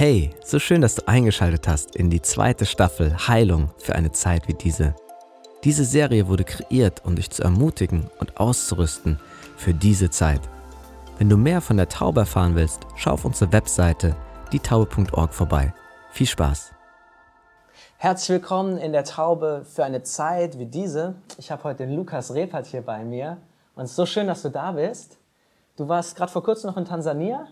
Hey, so schön, dass du eingeschaltet hast in die zweite Staffel Heilung für eine Zeit wie diese. Diese Serie wurde kreiert, um dich zu ermutigen und auszurüsten für diese Zeit. Wenn du mehr von der Taube erfahren willst, schau auf unsere Webseite dietaube.org vorbei. Viel Spaß! Herzlich willkommen in der Taube für eine Zeit wie diese. Ich habe heute den Lukas Repert hier bei mir und es ist so schön, dass du da bist. Du warst gerade vor kurzem noch in Tansania.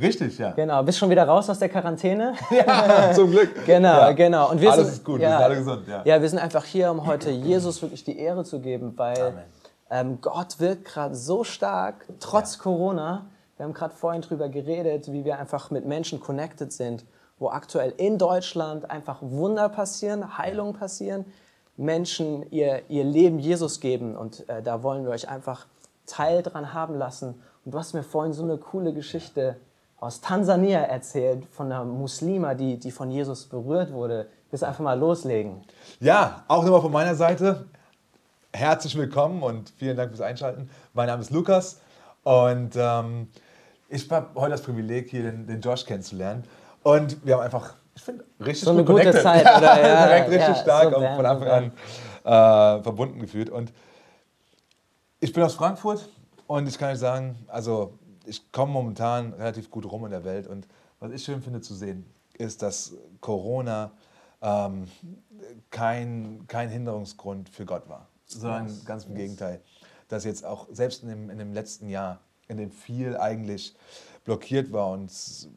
Richtig, ja. Genau, bist schon wieder raus aus der Quarantäne. Ja, zum Glück. genau, ja. genau. Und wir Alles sind, ist gut, ja, wir sind alle gesund. Ja. ja, wir sind einfach hier, um heute Jesus wirklich die Ehre zu geben, weil ähm, Gott wirkt gerade so stark, trotz ja. Corona. Wir haben gerade vorhin drüber geredet, wie wir einfach mit Menschen connected sind, wo aktuell in Deutschland einfach Wunder passieren, Heilungen passieren, Menschen ihr, ihr Leben Jesus geben. Und äh, da wollen wir euch einfach Teil dran haben lassen. Und du hast mir vorhin so eine coole Geschichte aus Tansania erzählt, von einer Muslima, die, die von Jesus berührt wurde. Willst du einfach mal loslegen? Ja, auch nochmal von meiner Seite. Herzlich willkommen und vielen Dank fürs Einschalten. Mein Name ist Lukas und ähm, ich habe heute das Privileg, hier den, den, Josh kennenzulernen. Und wir haben einfach, ich finde, richtig so eine gute connected. Zeit. Ja, oder? Ja, direkt richtig ja, stark so von Anfang an äh, verbunden gefühlt. Und ich bin aus Frankfurt und ich kann euch sagen, also ich komme momentan relativ gut rum in der Welt und was ich schön finde zu sehen, ist, dass Corona ähm, kein, kein Hinderungsgrund für Gott war, sondern yes. ganz im yes. Gegenteil. Dass jetzt auch selbst in dem, in dem letzten Jahr, in dem viel eigentlich blockiert war und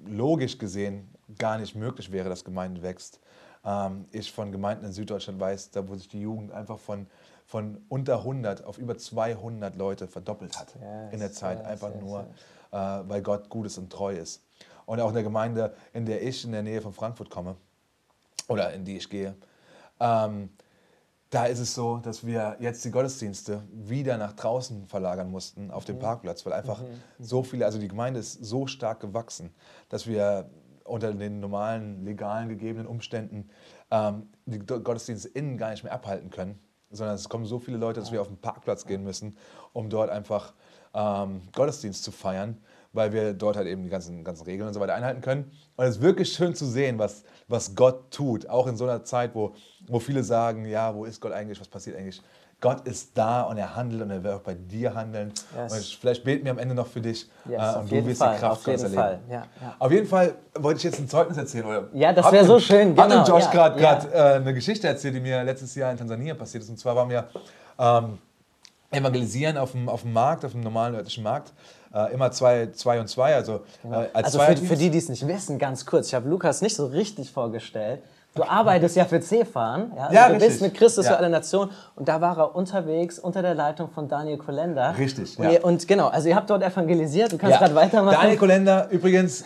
logisch gesehen gar nicht möglich wäre, dass Gemeinde wächst, ähm, ich von Gemeinden in Süddeutschland weiß, da wo sich die Jugend einfach von von unter 100 auf über 200 Leute verdoppelt hat yes, in der Zeit, einfach nur, weil Gott gut ist und treu ist. Und auch in der Gemeinde, in der ich in der Nähe von Frankfurt komme oder in die ich gehe, ähm, da ist es so, dass wir jetzt die Gottesdienste wieder nach draußen verlagern mussten auf dem mhm. Parkplatz, weil einfach mhm. mhm. so viele, also die Gemeinde ist so stark gewachsen, dass wir unter den normalen, legalen gegebenen Umständen ähm, die Gottesdienste innen gar nicht mehr abhalten können sondern es kommen so viele Leute, dass wir auf den Parkplatz gehen müssen, um dort einfach ähm, Gottesdienst zu feiern, weil wir dort halt eben die ganzen, ganzen Regeln und so weiter einhalten können. Und es ist wirklich schön zu sehen, was, was Gott tut, auch in so einer Zeit, wo, wo viele sagen, ja, wo ist Gott eigentlich, was passiert eigentlich? Gott ist da und er handelt und er wird auch bei dir handeln. Yes. Und vielleicht beten wir am Ende noch für dich yes, äh, und du wirst Fall, die Kraft Gottes erleben. Fall. Ja, ja. Auf jeden Fall wollte ich jetzt ein Zeugnis erzählen. Oder ja, das wäre so schön. Genau. Hat Josh ja, gerade ja. äh, eine Geschichte erzählt, die mir letztes Jahr in Tansania passiert ist. Und zwar waren wir ähm, evangelisieren auf dem, auf dem Markt, auf dem normalen örtlichen Markt. Äh, immer zwei, zwei und zwei. Also, äh, als also für, für die, die es nicht wissen, ganz kurz. Ich habe Lukas nicht so richtig vorgestellt. Du arbeitest ja für CFAN, ja? Also ja du richtig. bist mit Christus ja. für alle Nationen und da war er unterwegs unter der Leitung von Daniel Kolender. Richtig, ja. Und, und genau, also ihr habt dort evangelisiert, du kannst ja. gerade weitermachen. Daniel Kolender, übrigens,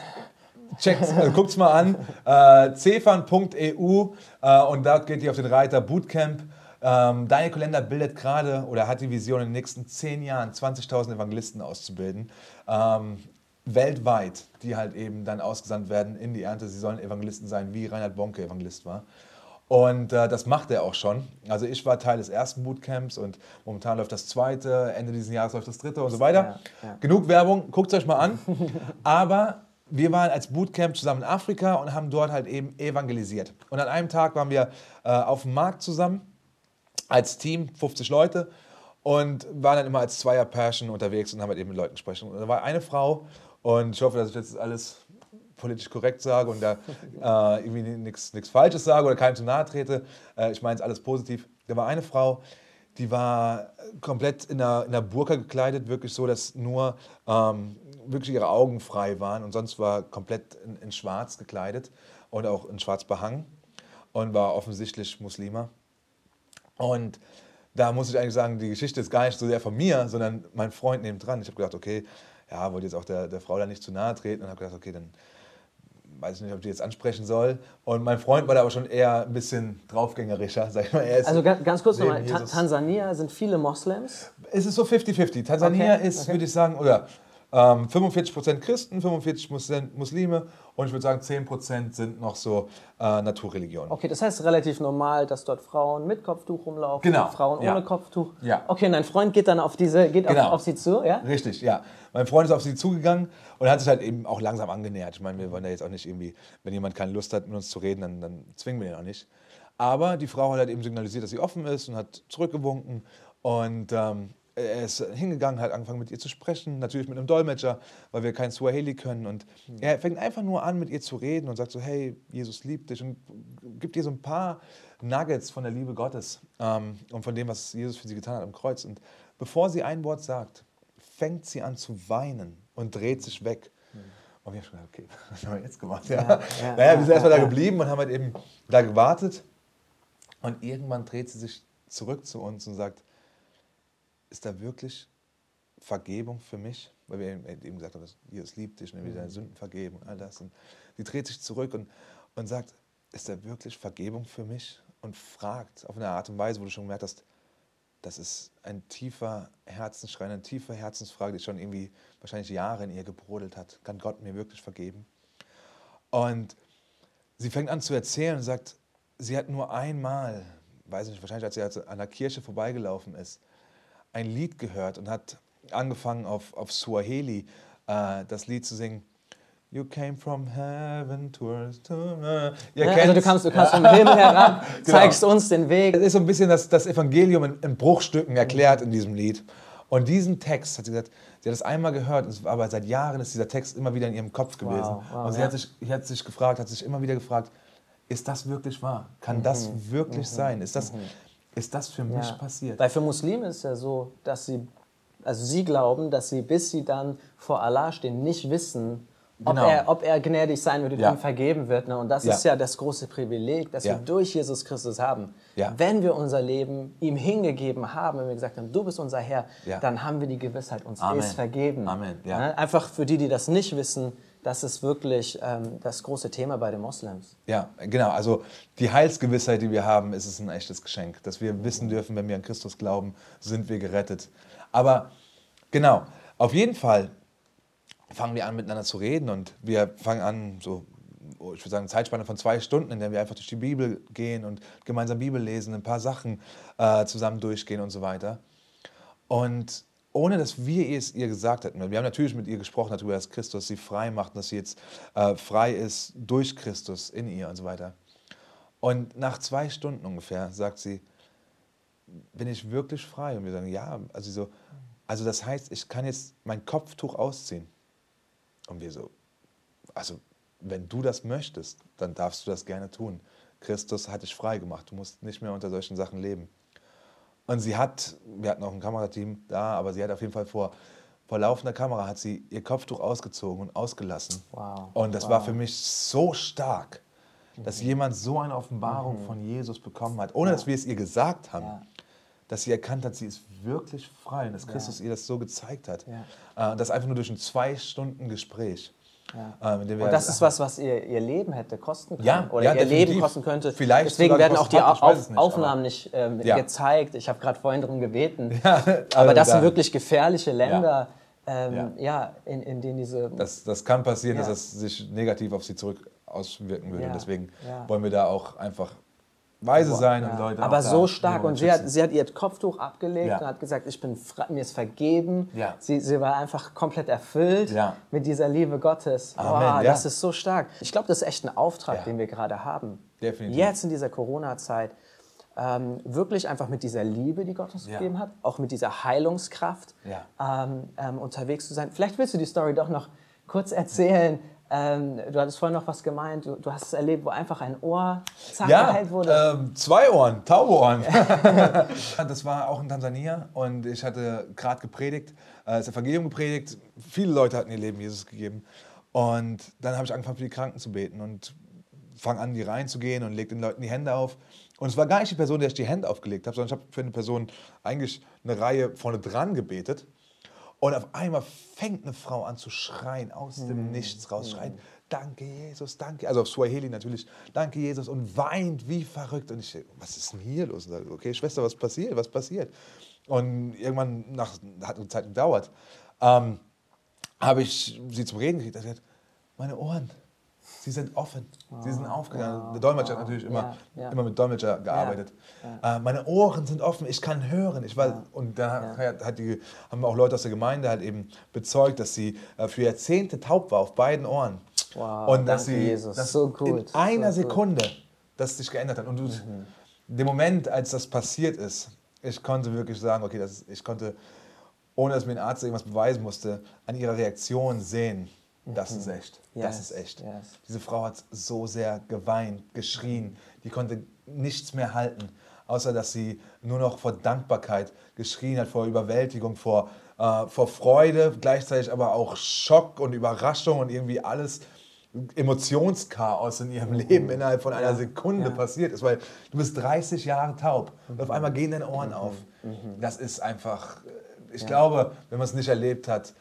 checkt's, äh, guckt's mal an, äh, cfan.eu äh, und da geht ihr auf den Reiter Bootcamp. Ähm, Daniel Kolender bildet gerade oder hat die Vision, in den nächsten zehn Jahren 20.000 Evangelisten auszubilden. Ähm, weltweit, die halt eben dann ausgesandt werden in die Ernte. Sie sollen Evangelisten sein, wie Reinhard Bonke Evangelist war. Und äh, das macht er auch schon. Also ich war Teil des ersten Bootcamps und momentan läuft das zweite, Ende dieses Jahres läuft das dritte und so weiter. Ja, ja. Genug Werbung, guckt es euch mal an. Aber wir waren als Bootcamp zusammen in Afrika und haben dort halt eben evangelisiert. Und an einem Tag waren wir äh, auf dem Markt zusammen als Team, 50 Leute und waren dann immer als Zweier-Pärchen unterwegs und haben halt eben mit Leuten gesprochen. Und da war eine Frau und ich hoffe, dass ich jetzt alles politisch korrekt sage und da äh, irgendwie nichts Falsches sage oder keinem zu nahe trete. Äh, ich meine es alles positiv. Da war eine Frau, die war komplett in einer, in einer Burka gekleidet, wirklich so, dass nur ähm, wirklich ihre Augen frei waren und sonst war komplett in, in schwarz gekleidet und auch in schwarz behangen und war offensichtlich Muslima. Und da muss ich eigentlich sagen, die Geschichte ist gar nicht so sehr von mir, sondern mein Freund neben dran. Ich habe gedacht, okay, ja, wollte jetzt auch der, der Frau da nicht zu nahe treten und habe gedacht, okay, dann weiß ich nicht, ob ich die jetzt ansprechen soll. Und mein Freund war da aber schon eher ein bisschen draufgängerischer, sag ich mal. also ganz, ganz kurz nochmal, Ta Tansania sind viele Moslems? Es ist so 50-50. Tansania okay, ist, okay. würde ich sagen, oder Ähm, 45% Christen, 45% Muslime und ich würde sagen 10% sind noch so äh, Naturreligionen. Okay, das heißt relativ normal, dass dort Frauen mit Kopftuch rumlaufen, genau. Frauen ja. ohne Kopftuch. Ja. Okay, und dein Freund geht dann auf diese, geht genau. auf, auf, sie zu, ja? Richtig, ja. Mein Freund ist auf sie zugegangen und hat sich halt eben auch langsam angenähert. Ich meine, wir wollen ja jetzt auch nicht irgendwie, wenn jemand keine Lust hat, mit uns zu reden, dann, dann zwingen wir ihn auch nicht. Aber die Frau hat halt eben signalisiert, dass sie offen ist und hat zurückgewunken und ähm, er ist hingegangen, hat angefangen mit ihr zu sprechen, natürlich mit einem Dolmetscher, weil wir kein Swahili können. Und mhm. er fängt einfach nur an, mit ihr zu reden und sagt so, hey, Jesus liebt dich und gibt ihr so ein paar Nuggets von der Liebe Gottes ähm, und von dem, was Jesus für sie getan hat am Kreuz. Und bevor sie ein Wort sagt, fängt sie an zu weinen und dreht sich weg. Mhm. Und wir haben schon gedacht, okay, was haben wir jetzt gemacht? Ja. Ja, ja, naja, wir sind erstmal da geblieben und haben halt eben da gewartet. Und irgendwann dreht sie sich zurück zu uns und sagt, ist da wirklich Vergebung für mich? Weil wir eben gesagt haben, Jesus liebt dich und er will deine Sünden vergeben und all das. Und sie dreht sich zurück und, und sagt, ist da wirklich Vergebung für mich? Und fragt auf eine Art und Weise, wo du schon gemerkt hast, das ist ein tiefer Herzensschrei, eine tiefe Herzensfrage, die schon irgendwie wahrscheinlich Jahre in ihr gebrodelt hat. Kann Gott mir wirklich vergeben? Und sie fängt an zu erzählen und sagt, sie hat nur einmal, weiß nicht, wahrscheinlich als sie an der Kirche vorbeigelaufen ist, ein Lied gehört und hat angefangen auf, auf Swahili äh, das Lied zu singen. You came from heaven to earth. To, uh. ja, also du kamst, du kamst vom Himmel herab, genau. zeigst uns den Weg. Es ist so ein bisschen das, das Evangelium in, in, Bruchstücken erklärt in diesem Lied. Und diesen Text hat sie gesagt, sie hat es einmal gehört, aber seit Jahren ist dieser Text immer wieder in ihrem Kopf gewesen. Wow, wow, und sie ja. hat, sich, hat sich gefragt, hat sich immer wieder gefragt, ist das wirklich wahr? Kann mhm. das wirklich mhm. sein? Ist das, mhm ist das für mich ja. passiert. Weil für Muslime ist es ja so, dass sie, also sie glauben, dass sie, bis sie dann vor Allah stehen, nicht wissen, Genau. Ob, er, ob er gnädig sein wird und ja. ihm vergeben wird. Ne? Und das ja. ist ja das große Privileg, das wir durch Jesus Christus haben. Wenn wir unser Leben ihm hingegeben haben, wenn wir gesagt haben, du bist unser Herr, dann haben wir die Gewissheit, uns Amen. ist vergeben. Amen. Ne? Einfach für die, die das nicht wissen, das ist wirklich ähm, das große Thema bei den Moslems. Ja, genau. Also die Heilsgewissheit, die wir haben, ist es ein echtes Geschenk. Dass wir wissen dürfen, wenn wir an Christus glauben, sind wir gerettet. Aber genau, auf jeden Fall fangen wir an, miteinander zu reden und wir fangen an, so, ich würde sagen, eine Zeitspanne von zwei Stunden, in der wir einfach durch die Bibel gehen und gemeinsam Bibel lesen, ein paar Sachen äh, zusammen durchgehen und so weiter. Und ohne dass wir es ihr gesagt hätten. Wir haben natürlich mit ihr gesprochen darüber, dass Christus sie frei macht, dass sie jetzt äh, frei ist durch Christus in ihr und so weiter. Und nach zwei Stunden ungefähr sagt sie, bin ich wirklich frei? Und wir sagen, ja. Also, so, also das heißt, ich kann jetzt mein Kopftuch ausziehen. Und wir so, also wenn du das möchtest, dann darfst du das gerne tun. Christus hat dich frei gemacht. Du musst nicht mehr unter solchen Sachen leben. Und sie hat, wir hatten auch ein Kamerateam da, aber sie hat auf jeden Fall vor, vor laufender Kamera hat sie ihr Kopftuch ausgezogen und ausgelassen. Wow. Und das wow. war für mich so stark, dass mhm. jemand so eine Offenbarung mhm. von Jesus bekommen hat, ohne ja. dass wir es ihr gesagt haben. Ja. Dass sie erkannt hat, sie ist wirklich frei und dass Christus ja. ihr das so gezeigt hat. Äh, das einfach nur durch ein zwei Stunden Gespräch. Ja. Ähm, und das ist was, was ihr, ihr Leben hätte kosten können. Ja, oder ja, ihr definitiv. Leben kosten könnte. Vielleicht Deswegen werden auch die Auf nicht, Aufnahmen nicht ähm, gezeigt. Ich habe gerade vorhin darum gebeten. also aber das da. sind wirklich gefährliche Länder, ähm, ja. in, in denen diese. Das, das kann passieren, dass es sich negativ auf sie zurück auswirken würde. Deswegen wollen wir da auch einfach weise sein ja. und Leute. Aber so stark. Und sie hat, sie hat ihr Kopftuch abgelegt ja. und hat gesagt, ich bin mir ist vergeben. Ja. Sie, sie war einfach komplett erfüllt mit dieser Liebe Gottes. Amen, Boah, das ist so stark. Ich glaube, das ist echt ein Auftrag, den wir gerade haben. Definitiv. Jetzt in dieser Corona-Zeit. Ähm, wirklich einfach mit dieser Liebe, die Gott uns gegeben hat, auch mit dieser Heilungskraft ähm, ähm, unterwegs zu sein. Vielleicht willst du die Story doch noch kurz erzählen, ähm, du hattest vorhin noch was gemeint, du, du, hast es erlebt, wo einfach ein Ohr zack ja, geheilt wurde. Ähm, zwei Ohren, taube Ohren. das war auch in Tansania und ich hatte gerade gepredigt, äh, das Evangelium gepredigt. Viele Leute hatten ihr Leben Jesus gegeben. Und dann habe ich angefangen, für die Kranken zu beten und fange an, die reinzugehen und lege den Leuten die Hände auf. Und es war gar nicht die Person, der ich die Hände aufgelegt habe, sondern ich habe für eine Person eigentlich eine Reihe vorne dran gebetet. Und auf einmal fängt eine Frau an zu schreien, aus dem mhm. Nichts raus, schreien, mhm. danke Jesus, danke, also auf Swahili natürlich, danke Jesus und weint wie verrückt. Und ich denke, was ist denn hier los? Und sage, okay, Schwester, was passiert, was passiert? Und irgendwann nach, hat eine Zeit gedauert. Ähm, habe ich sie zum Reden gekriegt. Er meine Ohren, sie sind offen, oh, sie sind aufgegangen. Wow, Der Dolmetscher wow, hat natürlich immer, ja. immer mit Dolmetscher gearbeitet. Ja, äh, meine Ohren sind offen, ich kann hören. Ich war, Und dann hat die, haben auch Leute aus der Gemeinde halt eben bezeugt, dass sie äh, für Jahrzehnte taub war auf beiden Ohren. Wow, und dass sie Jesus. Dass so cool. in einer so Sekunde cool. das sich geändert hat. Und du, mhm. dem Moment, als das passiert ist, ich konnte wirklich sagen, okay, das ist, ich konnte, ohne dass mir ein Arzt irgendwas beweisen musste, an ihrer Reaktion sehen, das ist mhm. echt. Yes. Das ist echt. Yes. Diese Frau hat so sehr geweint, geschrien. Die konnte nichts mehr halten, außer dass sie nur noch vor Dankbarkeit geschrien hat, vor Überwältigung, vor, äh, vor Freude, gleichzeitig aber auch Schock und Überraschung und irgendwie alles Emotionschaos in ihrem Leben innerhalb von einer Sekunde ja. passiert ist, weil du bist 30 Jahre taub und auf einmal gehen deine Ohren auf. Mhm. Das ist einfach, ich ja. glaube, wenn man es nicht erlebt hat,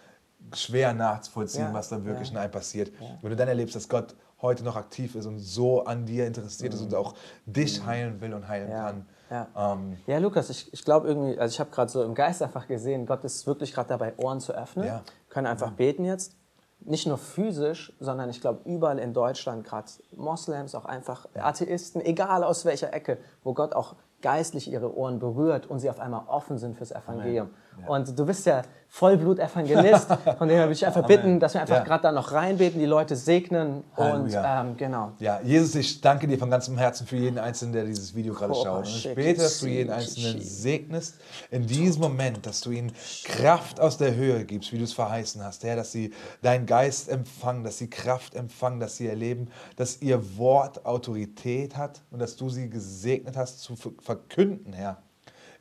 schwer nachzuvollziehen, ja. was da wirklich in einem passiert. Wenn du dann erlebst, dass Gott heute noch aktiv ist und so an dir interessiert mhm. ist und auch dich mhm. heilen will und heilen kann. Ja, ähm, ja Lukas, ich, ich glaube irgendwie, also ich habe gerade so im Geist einfach gesehen, Gott ist wirklich gerade dabei, Ohren zu öffnen. Ja. Können einfach mhm. beten jetzt nicht nur physisch, sondern ich glaube überall in Deutschland, gerade Moslems, auch einfach Atheisten, egal aus welcher Ecke, wo Gott auch geistlich ihre Ohren berührt und sie auf einmal offen sind fürs Evangelium. Ja. Und du bist ja Vollblut-Evangelist, von dem würde ich einfach bitten, dass wir einfach ja. gerade da noch reinbeten, die Leute segnen Halleluja. und ähm, genau. Ja, Jesus, ich danke dir von ganzem Herzen für jeden Einzelnen, der dieses Video gerade schaut. Und ich bete, dass du jeden Einzelnen segnest in diesem Moment, dass du ihnen Kraft aus der Höhe gibst, wie du es verheißen hast, Herr, dass sie deinen Geist empfangen, dass sie Kraft empfangen, dass sie erleben, dass ihr Wort Autorität hat und dass du sie gesegnet hast zu verkünden, Herr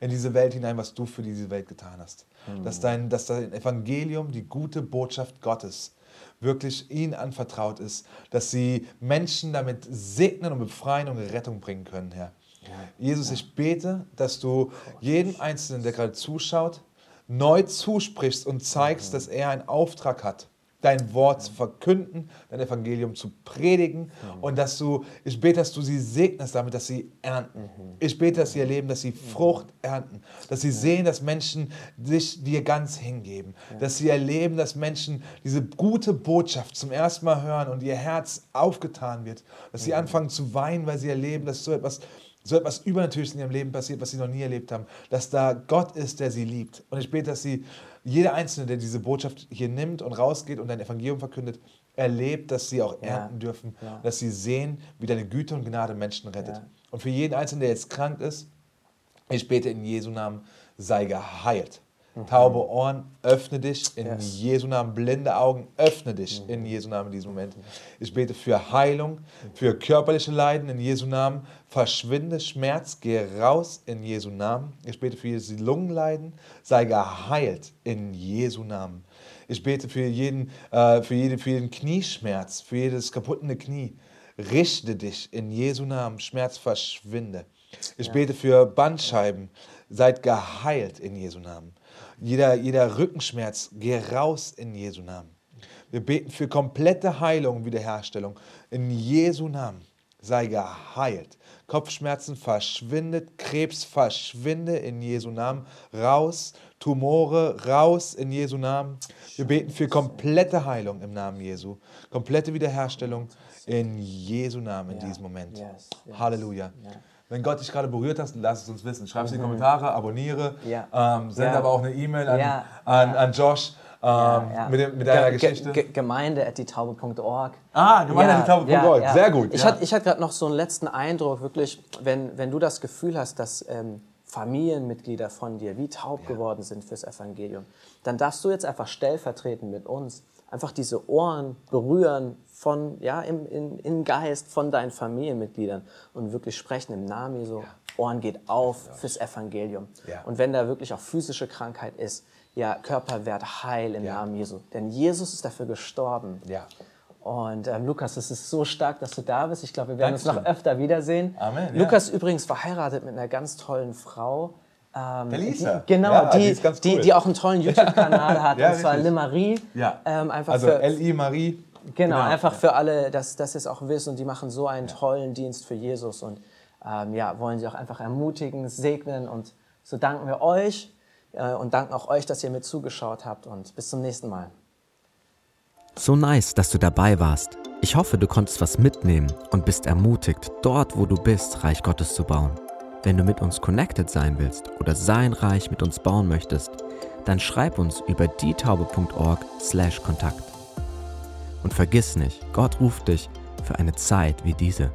in diese Welt hinein, was du für diese Welt getan hast. Mhm. Dass, dein, dass dein Evangelium, die gute Botschaft Gottes, wirklich ihnen anvertraut ist, dass sie Menschen damit segnen und befreien und Rettung bringen können, Herr. Ja. Jesus, ich bete, dass du jedem Einzelnen, der gerade zuschaut, neu zusprichst und zeigst, mhm. dass er einen Auftrag hat dein Wort zu verkünden, dein Evangelium zu predigen. Und dass du, ich bete, dass du sie segnest damit, dass sie ernten. Ich bete, dass sie erleben, dass sie Frucht ernten, dass sie sehen, dass Menschen sich dir ganz hingeben, dass sie erleben, dass Menschen diese gute Botschaft zum ersten Mal hören und ihr Herz aufgetan wird, dass sie anfangen zu weinen, weil sie erleben, dass so etwas so etwas Übernatürliches in ihrem Leben passiert, was sie noch nie erlebt haben, dass da Gott ist, der sie liebt. Und ich bete, dass sie jeder Einzelne, der diese Botschaft hier nimmt und rausgeht und dein Evangelium verkündet, erlebt, dass sie auch ernten ja. dürfen, ja. dass sie sehen, wie deine Güte und Gnade Menschen rettet. Ja. Und für jeden Einzelnen, der jetzt krank ist, ich bete in Jesu Namen, sei geheilt. Mhm. Taube Ohren, öffne dich in yes. Jesu Namen. Blinde Augen, öffne dich mhm. in Jesu Namen in diesem Moment. Ich bete für Heilung, für körperliche Leiden in Jesu Namen. Verschwinde Schmerz, gehe raus in Jesu Namen. Ich bete für jedes Lungenleiden, sei geheilt in Jesu Namen. Ich bete für jeden, äh, für, jede, für jeden Knieschmerz, für jedes kaputte Knie. Richte dich in Jesu Namen. Schmerz verschwinde. Ich ja. bete für Bandscheiben. Seid geheilt in Jesu Namen. Jeder, jeder Rückenschmerz, geh raus in Jesu Namen. Wir beten für komplette Heilung, Wiederherstellung. In Jesu Namen sei geheilt. Kopfschmerzen verschwindet, Krebs verschwinde in Jesu Namen. Raus, Tumore raus in Jesu Namen. Wir beten für komplette Heilung im Namen Jesu. Komplette Wiederherstellung in Jesu Namen in diesem Moment. Halleluja. Wenn Gott dich gerade berührt hat, lass es uns wissen. Schreib es in die mhm. Kommentare, abonniere, ja. ähm, send ja. aber auch eine E-Mail an, ja. an, an, Josh. Ähm, mit, dem, mit deiner Ge Geschichte. Ge Gemeinde at dietaube.org. Ah, Gemeinde at dietaube.org. Sehr gut. Ich hatte, ich hatte gerade noch so einen letzten Eindruck, wirklich, wenn, wenn du das Gefühl hast, dass ähm, Familienmitglieder von dir wie taub geworden sind fürs Evangelium, dann darfst du jetzt einfach stellvertretend mit uns einfach diese Ohren berühren von, ja, im, in, im Geist von deinen Familienmitgliedern und wirklich sprechen im Namen Jesu. Ja. Ohren geht auf ja. fürs Evangelium. Ja. Und wenn da wirklich auch physische Krankheit ist, ja, Körper wird heil im Namen Jesu. Denn Jesus ist dafür gestorben. Ja. Und ähm, Lukas, es ist so stark, dass du da bist. Ich glaube, wir werden Dankeschön. uns noch öfter wiedersehen. Amen. Lukas übrigens verheiratet mit einer ganz tollen Frau. Ähm, Lisa. Die, genau, ja, die, die, cool. die, die, auch einen tollen YouTube-Kanal hat, ja, und zwar Limarie. Ja. Ähm, einfach also L-I Marie. Genau, genau, einfach für alle, dass, dass sie es auch wissen und die machen so einen tollen Dienst für Jesus und ähm, ja, wollen sie auch einfach ermutigen, segnen und so danken wir euch äh, und danken auch euch, dass ihr mit zugeschaut habt und bis zum nächsten Mal. So nice, dass du dabei warst. Ich hoffe, du konntest was mitnehmen und bist ermutigt, dort, wo du bist, Reich Gottes zu bauen. Wenn du mit uns connected sein willst oder sein Reich mit uns bauen möchtest, dann schreib uns über dietaube.org/kontakt. Und vergiss nicht, Gott ruft dich für eine Zeit wie diese.